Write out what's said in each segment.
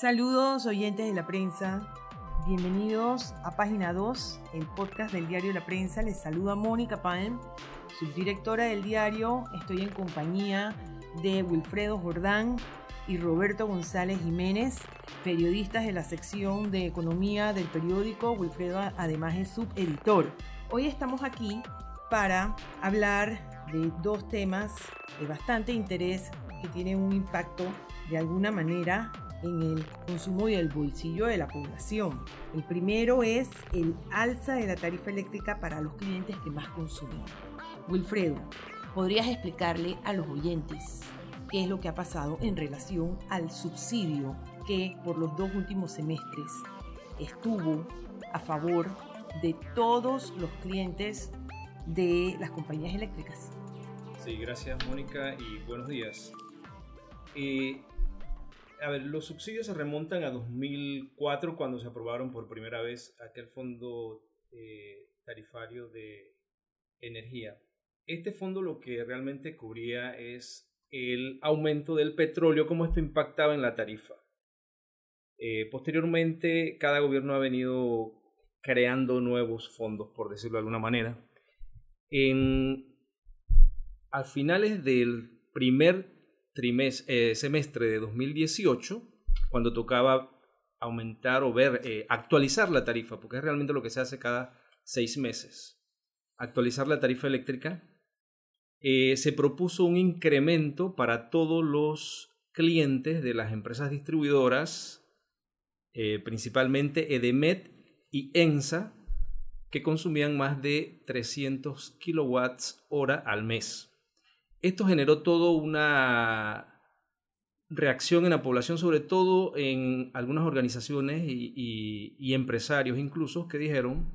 Saludos oyentes de la prensa. Bienvenidos a Página 2, el podcast del diario La Prensa. Les saluda Mónica Palm, subdirectora del diario. Estoy en compañía de Wilfredo Jordán y Roberto González Jiménez, periodistas de la sección de economía del periódico. Wilfredo además es subeditor. Hoy estamos aquí para hablar de dos temas de bastante interés que tienen un impacto de alguna manera en el consumo y el bolsillo de la población. El primero es el alza de la tarifa eléctrica para los clientes que más consumen. Wilfredo, ¿podrías explicarle a los oyentes qué es lo que ha pasado en relación al subsidio que por los dos últimos semestres estuvo a favor de todos los clientes de las compañías eléctricas? Sí, gracias Mónica y buenos días. Eh, a ver, los subsidios se remontan a 2004 cuando se aprobaron por primera vez aquel fondo eh, tarifario de energía. Este fondo lo que realmente cubría es el aumento del petróleo, cómo esto impactaba en la tarifa. Eh, posteriormente, cada gobierno ha venido creando nuevos fondos, por decirlo de alguna manera. En, a finales del primer trimestre, eh, semestre de 2018, cuando tocaba aumentar o ver, eh, actualizar la tarifa, porque es realmente lo que se hace cada seis meses. Actualizar la tarifa eléctrica, eh, se propuso un incremento para todos los clientes de las empresas distribuidoras, principalmente Edemet y ENSA, que consumían más de 300 kilowatts hora al mes. Esto generó toda una reacción en la población, sobre todo en algunas organizaciones y, empresarios incluso, que dijeron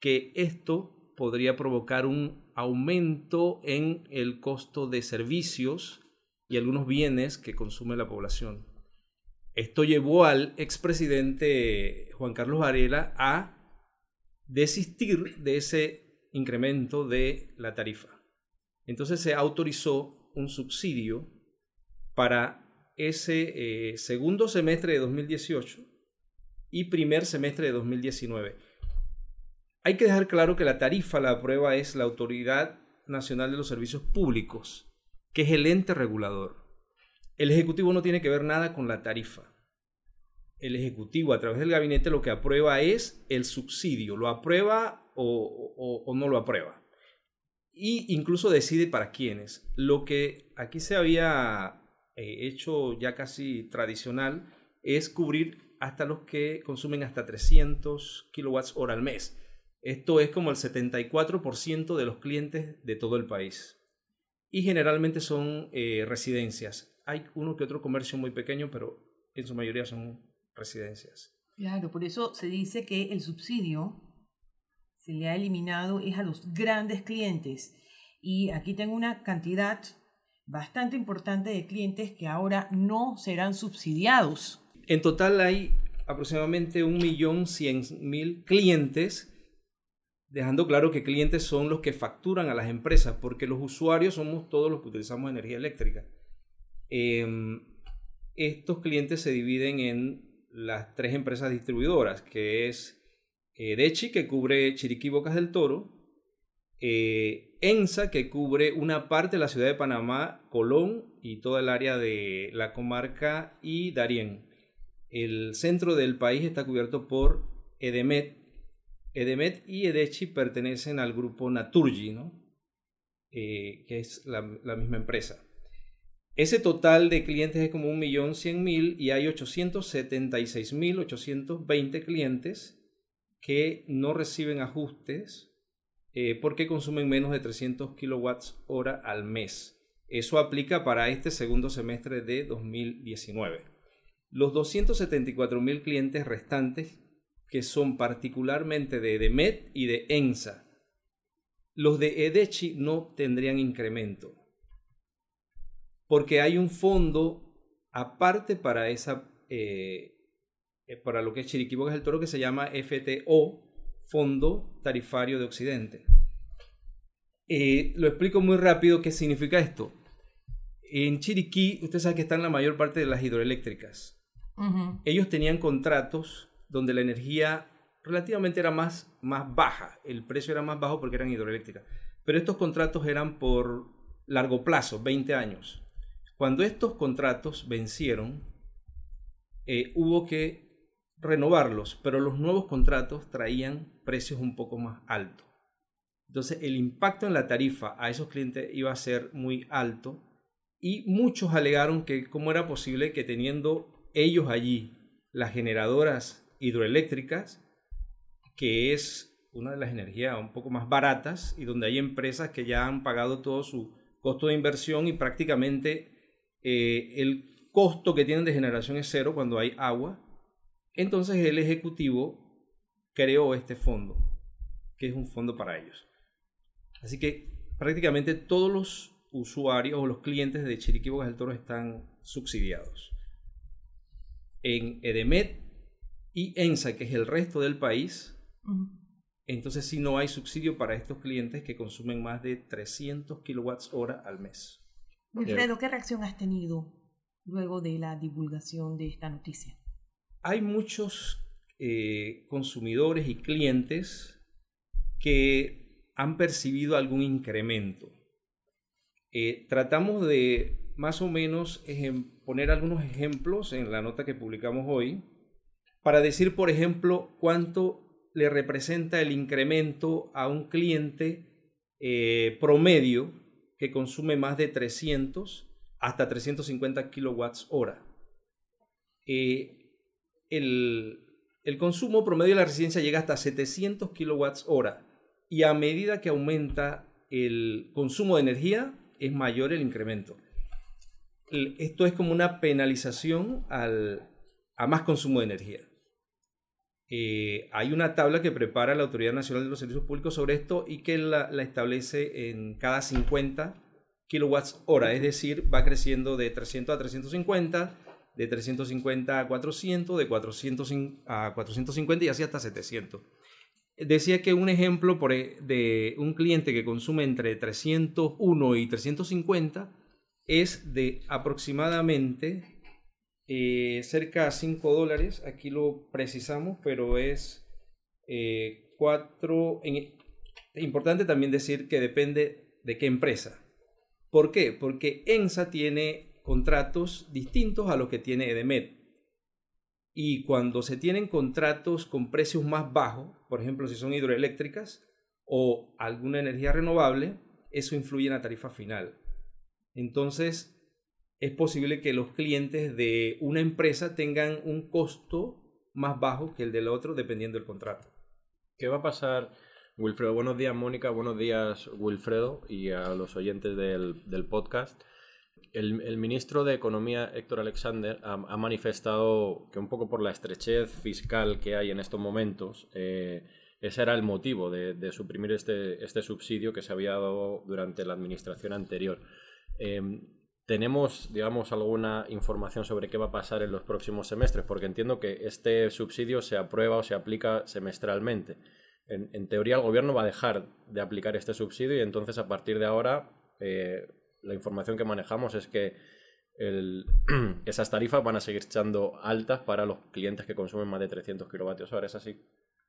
que esto podría provocar un aumento en el costo de servicios y algunos bienes que consume la población. Esto llevó al expresidente Juan Carlos Varela a desistir de ese incremento de la tarifa. Entonces se autorizó un subsidio para ese eh, segundo semestre de 2018 y primer semestre de 2019. Hay que dejar claro que la tarifa la aprueba es la Autoridad Nacional de los Servicios Públicos, que es el ente regulador. El Ejecutivo no tiene que ver nada con la tarifa. El Ejecutivo a través del gabinete lo que aprueba es el subsidio, lo aprueba o no lo aprueba y incluso decide para quiénes. Lo que aquí se había eh, hecho ya casi tradicional es cubrir hasta los que consumen hasta 300 kilowatts hora al mes. Esto es como el 74% de los clientes de todo el país. Y generalmente son eh, residencias. Hay uno que otro comercio muy pequeño, pero en su mayoría son residencias. Claro, por eso se dice que el subsidio se le ha eliminado es a los grandes clientes. Y aquí tengo una cantidad bastante importante de clientes que ahora no serán subsidiados. En total hay aproximadamente 1.100.000 clientes, dejando claro que clientes son los que facturan a las empresas, porque los usuarios somos todos los que utilizamos energía eléctrica. Em, estos clientes se dividen en las tres empresas distribuidoras, que es eh, Dechi, que cubre Chiriquí Bocas del Toro, eh, ENSA, que cubre una parte de la ciudad de Panamá, Colón y toda el área de la comarca y Darién. El centro del país está cubierto por Edemet. Edemet y Edechi pertenecen al grupo Naturgy, ¿no? Eh, que es la, la, misma empresa. Ese total de clientes es como 1.100.000 y hay 876.820 clientes que no reciben ajustes eh, porque consumen menos de 300 kilowatts hora al mes. Eso aplica para este segundo semestre de 2019. Los 274 mil clientes restantes, que son particularmente de Demet y de ENSA, los de Edechi no tendrían incremento, porque hay un fondo aparte para esa eh, eh, para lo que es Chiriquí es el Toro, que se llama FTO, Fondo Tarifario de Occidente. Eh, lo explico muy rápido qué significa esto. En Chiriquí, usted sabe que están la mayor parte de las hidroeléctricas. Ellos tenían contratos donde la energía relativamente era más, más baja, el precio era más bajo porque eran hidroeléctricas, pero estos contratos eran por largo plazo, 20 años. Cuando estos contratos vencieron, eh, hubo que renovarlos, pero los nuevos contratos traían precios un poco más altos. Entonces el impacto en la tarifa a esos clientes iba a ser muy alto y muchos alegaron que cómo era posible que teniendo ellos allí las generadoras hidroeléctricas, que es una de las energías un poco más baratas y donde hay empresas que ya han pagado todo su costo de inversión y prácticamente eh, el costo que tienen de generación es cero cuando hay agua. Entonces el Ejecutivo creó este fondo, que es un fondo para ellos. Así que prácticamente todos los usuarios o los clientes de Chiriquí Bocas del Toro están subsidiados. En Edemet y ENSA, que es el resto del país, entonces sí no hay subsidio para estos clientes que consumen más de 300 kilowatts hora al mes. Wilfredo, ¿qué reacción has tenido luego de la divulgación de esta noticia? Hay muchos eh, consumidores y clientes que han percibido algún incremento. Eh, tratamos de más o menos poner algunos ejemplos en la nota que publicamos hoy para decir, por ejemplo, cuánto le representa el incremento a un cliente eh, promedio que consume más de 300 hasta 350 kilowatts hora. Eh, el, consumo promedio de la residencia llega hasta 700 kilowatts hora y a medida que aumenta el consumo de energía, es mayor el incremento. Esto es como una penalización al, a más consumo de energía. Eh, hay una tabla que prepara la Autoridad Nacional de los Servicios Públicos sobre esto y que la, la establece en cada 50 kilowatts hora, es decir, va creciendo de 300 a 350, de 350 a 400, de 400 a 450 y así hasta 700 decía que un ejemplo e, de un cliente que consume entre 301 y 350 es de aproximadamente eh, cerca de 5 dólares. Aquí lo precisamos, pero es 4. Eh, importante también decir que depende de qué empresa. ¿Por qué? Porque ENSA tiene contratos distintos a los que tiene EDEMET. Y cuando se tienen contratos con precios más bajos, por ejemplo, si son hidroeléctricas o alguna energía renovable, eso influye en la tarifa final. Entonces, es posible que los clientes de una empresa tengan un costo más bajo que el del otro dependiendo del contrato. ¿Qué va a pasar, Wilfredo? Buenos días, Mónica. Buenos días, Wilfredo, y a los oyentes del, del podcast el, ministro de Economía, Héctor Alexander, ha, manifestado que un poco por la estrechez fiscal que hay en estos momentos, eh, ese era el motivo de, suprimir este, este, subsidio que se había dado durante la administración anterior. Em, ¿Tenemos, digamos, alguna información sobre qué va a pasar en los próximos semestres? Porque entiendo que este subsidio se aprueba o se aplica semestralmente. En, teoría, el gobierno va a dejar de aplicar este subsidio y entonces a partir de ahora eh, la información que manejamos es que esas tarifas van a seguir echando altas para los clientes que consumen más de 300 kilovatios hora, ¿es así?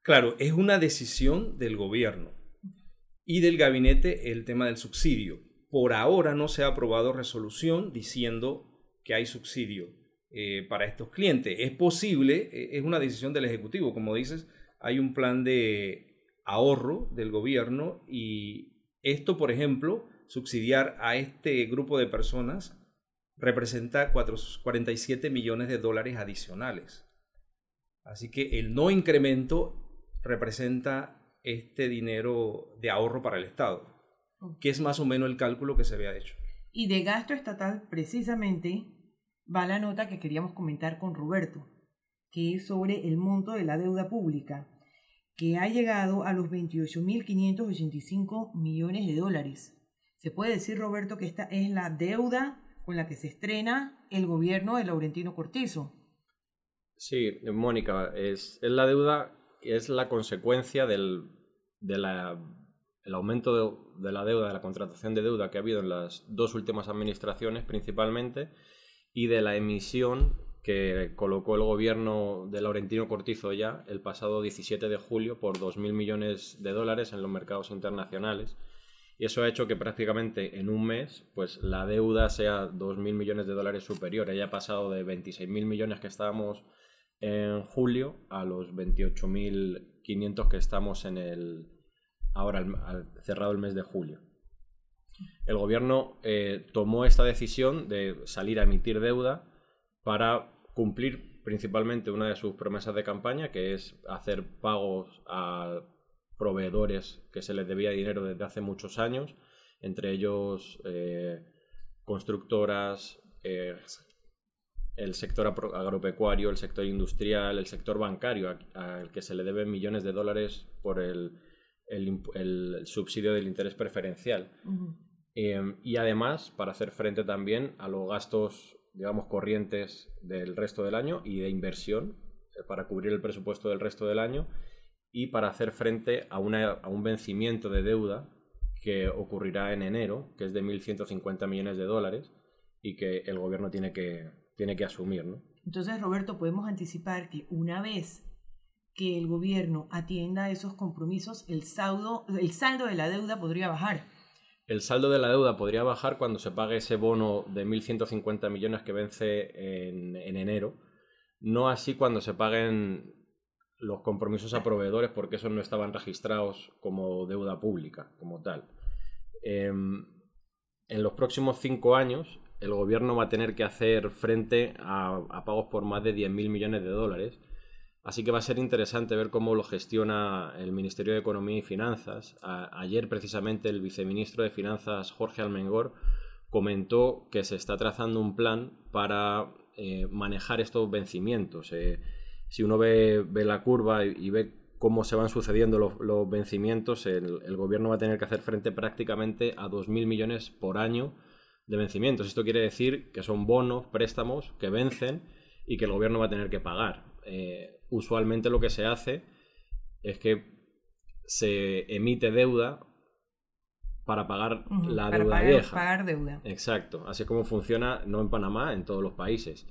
Claro, es una decisión del gobierno y del gabinete el tema del subsidio. Por ahora no se ha aprobado resolución diciendo que hay subsidio eh, para estos clientes. Es posible, e, es una decisión del Ejecutivo, como dices, hay un plan de ahorro del gobierno y esto, por ejemplo, subsidiar a este grupo de personas representa 47 millones de dólares adicionales. Así que el no incremento representa este dinero de ahorro para el Estado, que es más o menos el cálculo que se había hecho. Y de gasto estatal, precisamente, va la nota que queríamos comentar con Roberto, que es sobre el monto de la deuda pública, que ha llegado a los 28.585 millones de dólares. Se puede decir, Roberto, que esta es la deuda con la que se estrena el gobierno de Laurentino Cortizo. Sí, Mónica, es, la deuda, es la consecuencia del el aumento de, la deuda, de la contratación de deuda que ha habido en las dos últimas administraciones principalmente y de la emisión que colocó el gobierno de Laurentino Cortizo ya el pasado 17 de julio por 2.000 millones de dólares en los mercados internacionales. Y eso ha hecho que prácticamente en un mes pues la deuda sea 2.000 millones de dólares superior. Haya pasado de 26.000 millones que estábamos en julio a los 28.500 que estamos en el ahora cerrado el mes de julio. El gobierno eh, tomó esta decisión de salir a emitir deuda para cumplir principalmente una de sus promesas de campaña, que es hacer pagos a proveedores que se les debía dinero desde hace muchos años, entre ellos eh, constructoras, eh, el sector agropecuario, el sector industrial, el sector bancario, al que se le deben millones de dólares por el, subsidio del interés preferencial. Eh, y además, para hacer frente también a los gastos digamos, corrientes del resto del año y de inversión eh, para cubrir el presupuesto del resto del año y para hacer frente a, a un vencimiento de deuda que ocurrirá en enero, que es de 1.150 millones de dólares y que el gobierno tiene que, tiene que asumir. ¿no? Entonces, Roberto, podemos anticipar que una vez que el gobierno atienda esos compromisos, el saldo, el saldo de la deuda podría bajar el saldo de la deuda podría bajar cuando se pague ese bono de 1.150 millones que vence en, enero. No así cuando se paguen los compromisos a proveedores porque esos no estaban registrados como deuda pública, como tal. Em, en los próximos cinco años, el gobierno va a tener que hacer frente a, pagos por más de 10.000 millones de dólares Así que va a ser interesante ver cómo lo gestiona el Ministerio de Economía y Finanzas. ayer precisamente el viceministro de Finanzas Jorge Almengor comentó que se está trazando un plan para eh, manejar estos vencimientos. Eh, si uno ve, la curva y, ve cómo se van sucediendo los, vencimientos, el, el, gobierno va a tener que hacer frente prácticamente a 2.000 millones por año de vencimientos. Esto quiere decir que son bonos, préstamos que vencen y que el gobierno va a tener que pagar. Eh, usualmente lo que se hace es que se emite deuda para pagar la deuda vieja. Pagar deuda. Exacto. Así es como funciona, no en Panamá, en todos los países.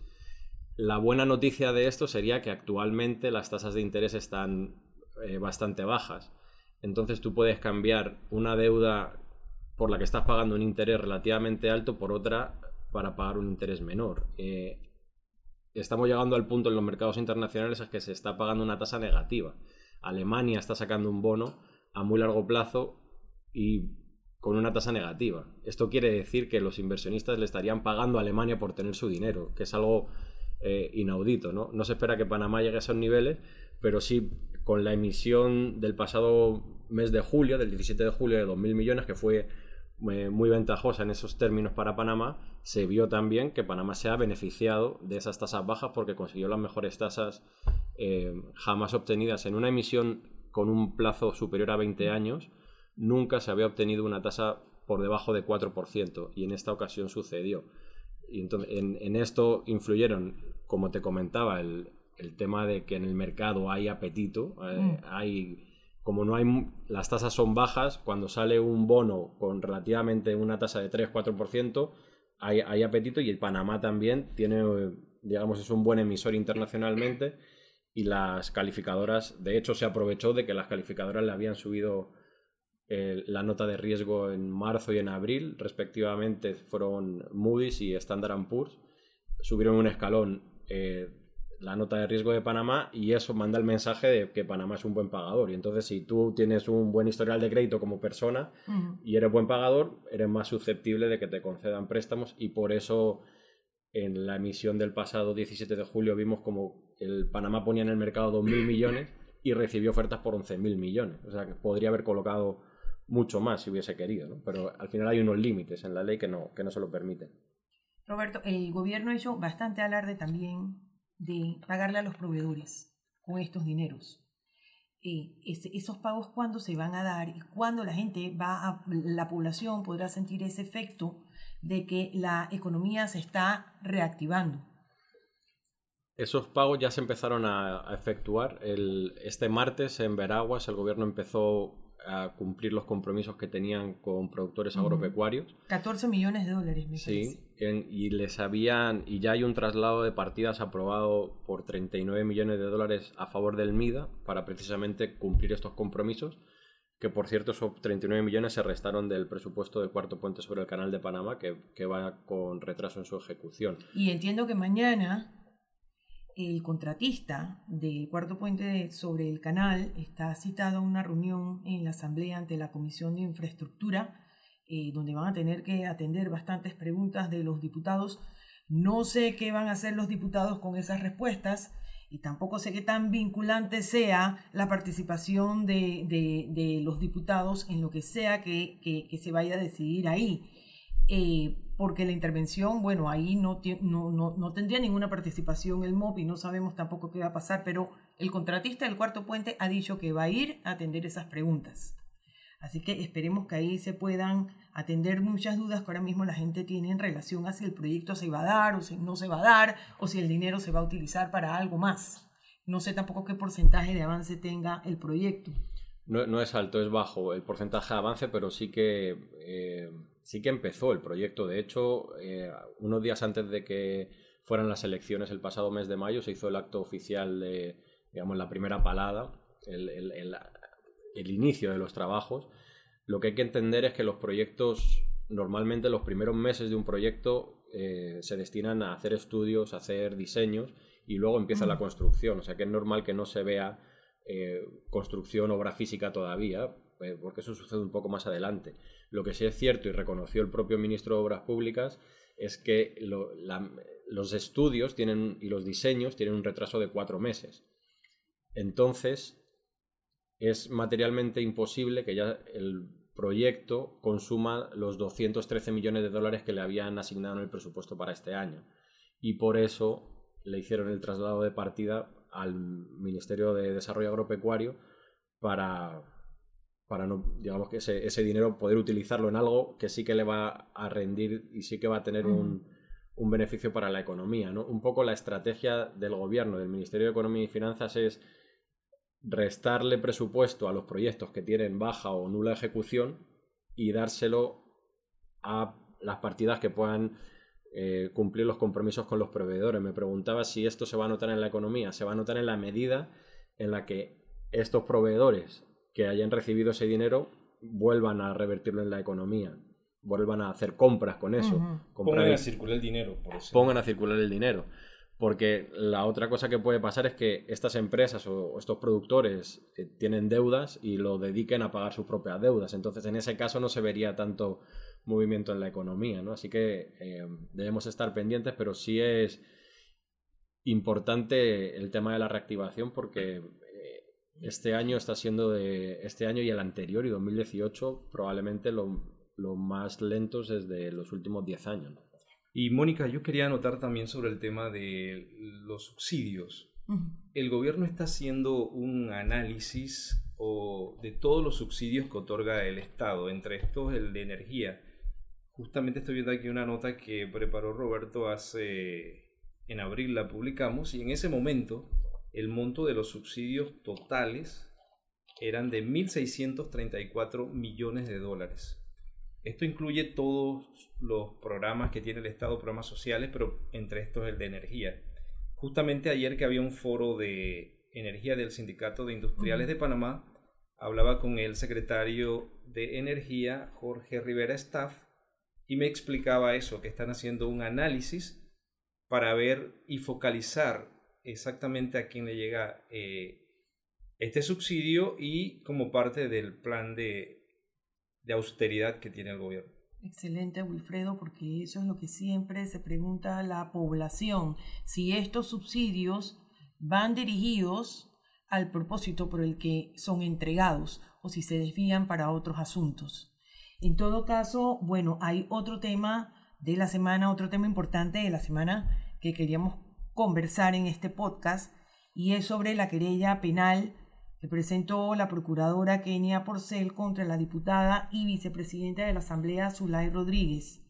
La buena noticia de esto sería que actualmente las tasas de interés están eh, bastante bajas. Entonces tú puedes cambiar una deuda por la que estás pagando un interés relativamente alto por otra para pagar un interés menor. Eh, estamos llegando al punto en los mercados internacionales en que se está pagando una tasa negativa. Alemania está sacando un bono a muy largo plazo y con una tasa negativa. Esto quiere decir que los inversionistas le estarían pagando a Alemania por tener su dinero, que es algo eh, inaudito. ¿no? no se espera que Panamá llegue a esos niveles, pero sí con la emisión del pasado mes de julio, del 17 de julio de 2.000 millones, que fue eh, muy ventajosa en esos términos para Panamá, se vio también que Panamá se ha beneficiado de esas tasas bajas porque consiguió las mejores tasas eh, jamás obtenidas en una emisión con un plazo superior a 20 años. Nunca se había obtenido una tasa por debajo de 4% y en esta ocasión sucedió. Y entonces, en, esto influyeron, como te comentaba, el, tema de que en el mercado hay apetito, eh, mm. hay como no hay las tasas son bajas, cuando sale un bono con relativamente una tasa de 3-4%, hay, hay, apetito y el Panamá también tiene, digamos, es un buen emisor internacionalmente y las calificadoras, de hecho, se aprovechó de que las calificadoras le habían subido la nota de riesgo en marzo y en abril, respectivamente fueron Moody's y Standard Poor's, subieron un escalón. Eh, la nota de riesgo de Panamá y eso manda el mensaje de que Panamá es un buen pagador. Y entonces si tú tienes un buen historial de crédito como persona y eres buen pagador, eres más susceptible de que te concedan préstamos y por eso en la emisión del pasado 17 de julio vimos como el Panamá ponía en el mercado 2.000 millones y recibió ofertas por 11.000 millones. O sea que podría haber colocado mucho más si hubiese querido, pero al final hay unos límites en la ley que no, que no se lo permiten. Roberto, el gobierno ha hecho bastante alarde también de pagarle a los proveedores con estos dineros. Eh, esos pagos cuándo se van a dar y cuándo la gente va a, la población podrá sentir ese efecto de que la economía se está reactivando. Esos pagos ya se empezaron a, efectuar. El, este martes en Veraguas el gobierno empezó a cumplir los compromisos que tenían con productores agropecuarios. 14 millones de dólares, me Sí, y les habían y ya hay un traslado de partidas aprobado por 39 millones de dólares a favor del MIDA para precisamente cumplir estos compromisos, que por cierto esos 39 millones se restaron del presupuesto de cuarto puente sobre el canal de Panamá, que, que va con retraso en su ejecución. Y entiendo que mañana el contratista del cuarto puente sobre el canal está citado a una reunión en la Asamblea ante la Comisión de Infraestructura, eh, donde van a tener que atender bastantes preguntas de los diputados. No sé qué van a hacer los diputados con esas respuestas y tampoco sé qué tan vinculante sea la participación de, los diputados en lo que sea que, que, se vaya a decidir ahí. Eh, porque la intervención, bueno, ahí no, no, no, tendría ninguna participación el MOP y no sabemos tampoco qué va a pasar, pero el contratista del cuarto puente ha dicho que va a ir a atender esas preguntas. Así que esperemos que ahí se puedan atender muchas dudas que ahora mismo la gente tiene en relación a si el proyecto se va a dar o si no se va a dar o si el dinero se va a utilizar para algo más. No sé tampoco qué porcentaje de avance tenga el proyecto. No, no es alto, es bajo el porcentaje de avance, pero sí que... Eh sí que empezó el proyecto. De hecho, eh, unos días antes de que fueran las elecciones el pasado mes de mayo, se hizo el acto oficial de, digamos, la primera palada, el, el, inicio de los trabajos. Lo que hay que entender es que los proyectos, normalmente los primeros meses de un proyecto eh, se destinan a hacer estudios, a hacer diseños y luego empieza la construcción. O sea que es normal que no se vea eh, construcción, obra física todavía, porque eso sucede un poco más adelante. Lo que sí es cierto y reconoció el propio ministro de Obras Públicas es que los estudios tienen, y los diseños tienen un retraso de cuatro meses. Entonces, es materialmente imposible que ya el proyecto consuma los 213 millones de dólares que le habían asignado en el presupuesto para este año. Y por eso le hicieron el traslado de partida al Ministerio de Desarrollo Agropecuario para, para no, digamos que ese, ese, dinero poder utilizarlo en algo que sí que le va a rendir y sí que va a tener un, un, beneficio para la economía. ¿no? Un poco la estrategia del gobierno, del Ministerio de Economía y Finanzas es restarle presupuesto a los proyectos que tienen baja o nula ejecución y dárselo a las partidas que puedan eh, cumplir los compromisos con los proveedores. Me preguntaba si esto se va a notar en la economía. Se va a notar en la medida en la que estos proveedores que hayan recibido ese dinero vuelvan a revertirlo en la economía, vuelvan a hacer compras con eso. Pongan a circular el dinero. Por Pongan a circular el dinero. Porque la otra cosa que puede pasar es que estas empresas o estos productores eh, tienen deudas y lo dediquen a pagar sus propias deudas. Entonces, en ese caso no se vería tanto movimiento en la economía, ¿no? Así que eh, debemos estar pendientes, pero sí es importante el tema de la reactivación porque este año está siendo de este año y el anterior y 2018 probablemente lo, lo más lentos desde los últimos 10 años. Y Mónica, yo quería anotar también sobre el tema de los subsidios. El gobierno está haciendo un análisis o de todos los subsidios que otorga el Estado, entre estos el de energía. Justamente estoy viendo aquí una nota que preparó Roberto hace en abril la publicamos y en ese momento el monto de los subsidios totales eran de 1.634 millones de dólares. Esto incluye todos los programas que tiene el Estado, programas sociales, pero entre estos el de energía. Justamente ayer que había un foro de energía del Sindicato de Industriales de Panamá, hablaba con el secretario de Energía, Jorge Rivera Staff, y me explicaba eso, que están haciendo un análisis para ver y focalizar exactamente a quién le llega eh, este subsidio y como parte del plan de, austeridad que tiene el gobierno. Excelente, Wilfredo, porque eso es lo que siempre se pregunta a la población, si estos subsidios van dirigidos al propósito por el que son entregados o si se desvían para otros asuntos. En todo caso, bueno, hay otro tema de la semana, otro tema importante de la semana que queríamos conversar en este podcast y es sobre la querella penal que presentó la procuradora Kenia Porcel contra la diputada y vicepresidenta de la Asamblea Zulay Rodríguez.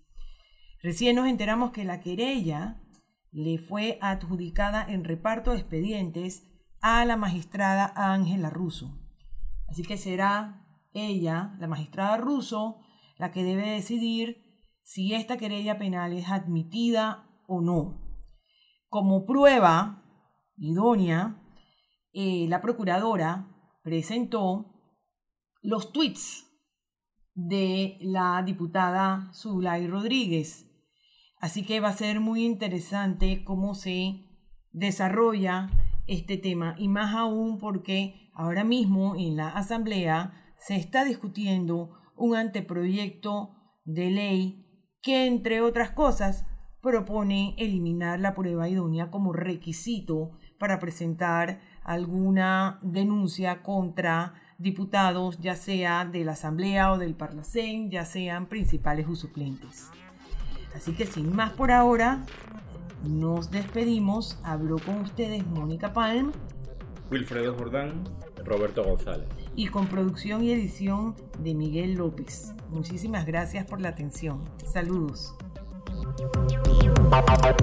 Recién nos enteramos que la querella le fue adjudicada en reparto de expedientes a la magistrada Ángela Russo. Así que será ella, la magistrada Russo, la que debe decidir si esta querella penal es admitida o no. Como prueba idónea, eh, la procuradora presentó los tweets de la diputada Zulay Rodríguez. Así que va a ser muy interesante cómo se desarrolla este tema y más aún porque ahora mismo en la Asamblea se está discutiendo un anteproyecto de ley que, entre otras cosas, propone eliminar la prueba idónea como requisito para presentar alguna denuncia contra diputados, ya sea de la Asamblea o del Parlacén, ya sean principales o suplentes. Así que sin más por ahora, nos despedimos. Habló con ustedes Mónica Palm, Wilfredo Jordán, Roberto González. Y con producción y edición de Miguel López. Muchísimas gracias por la atención. Saludos. Bye.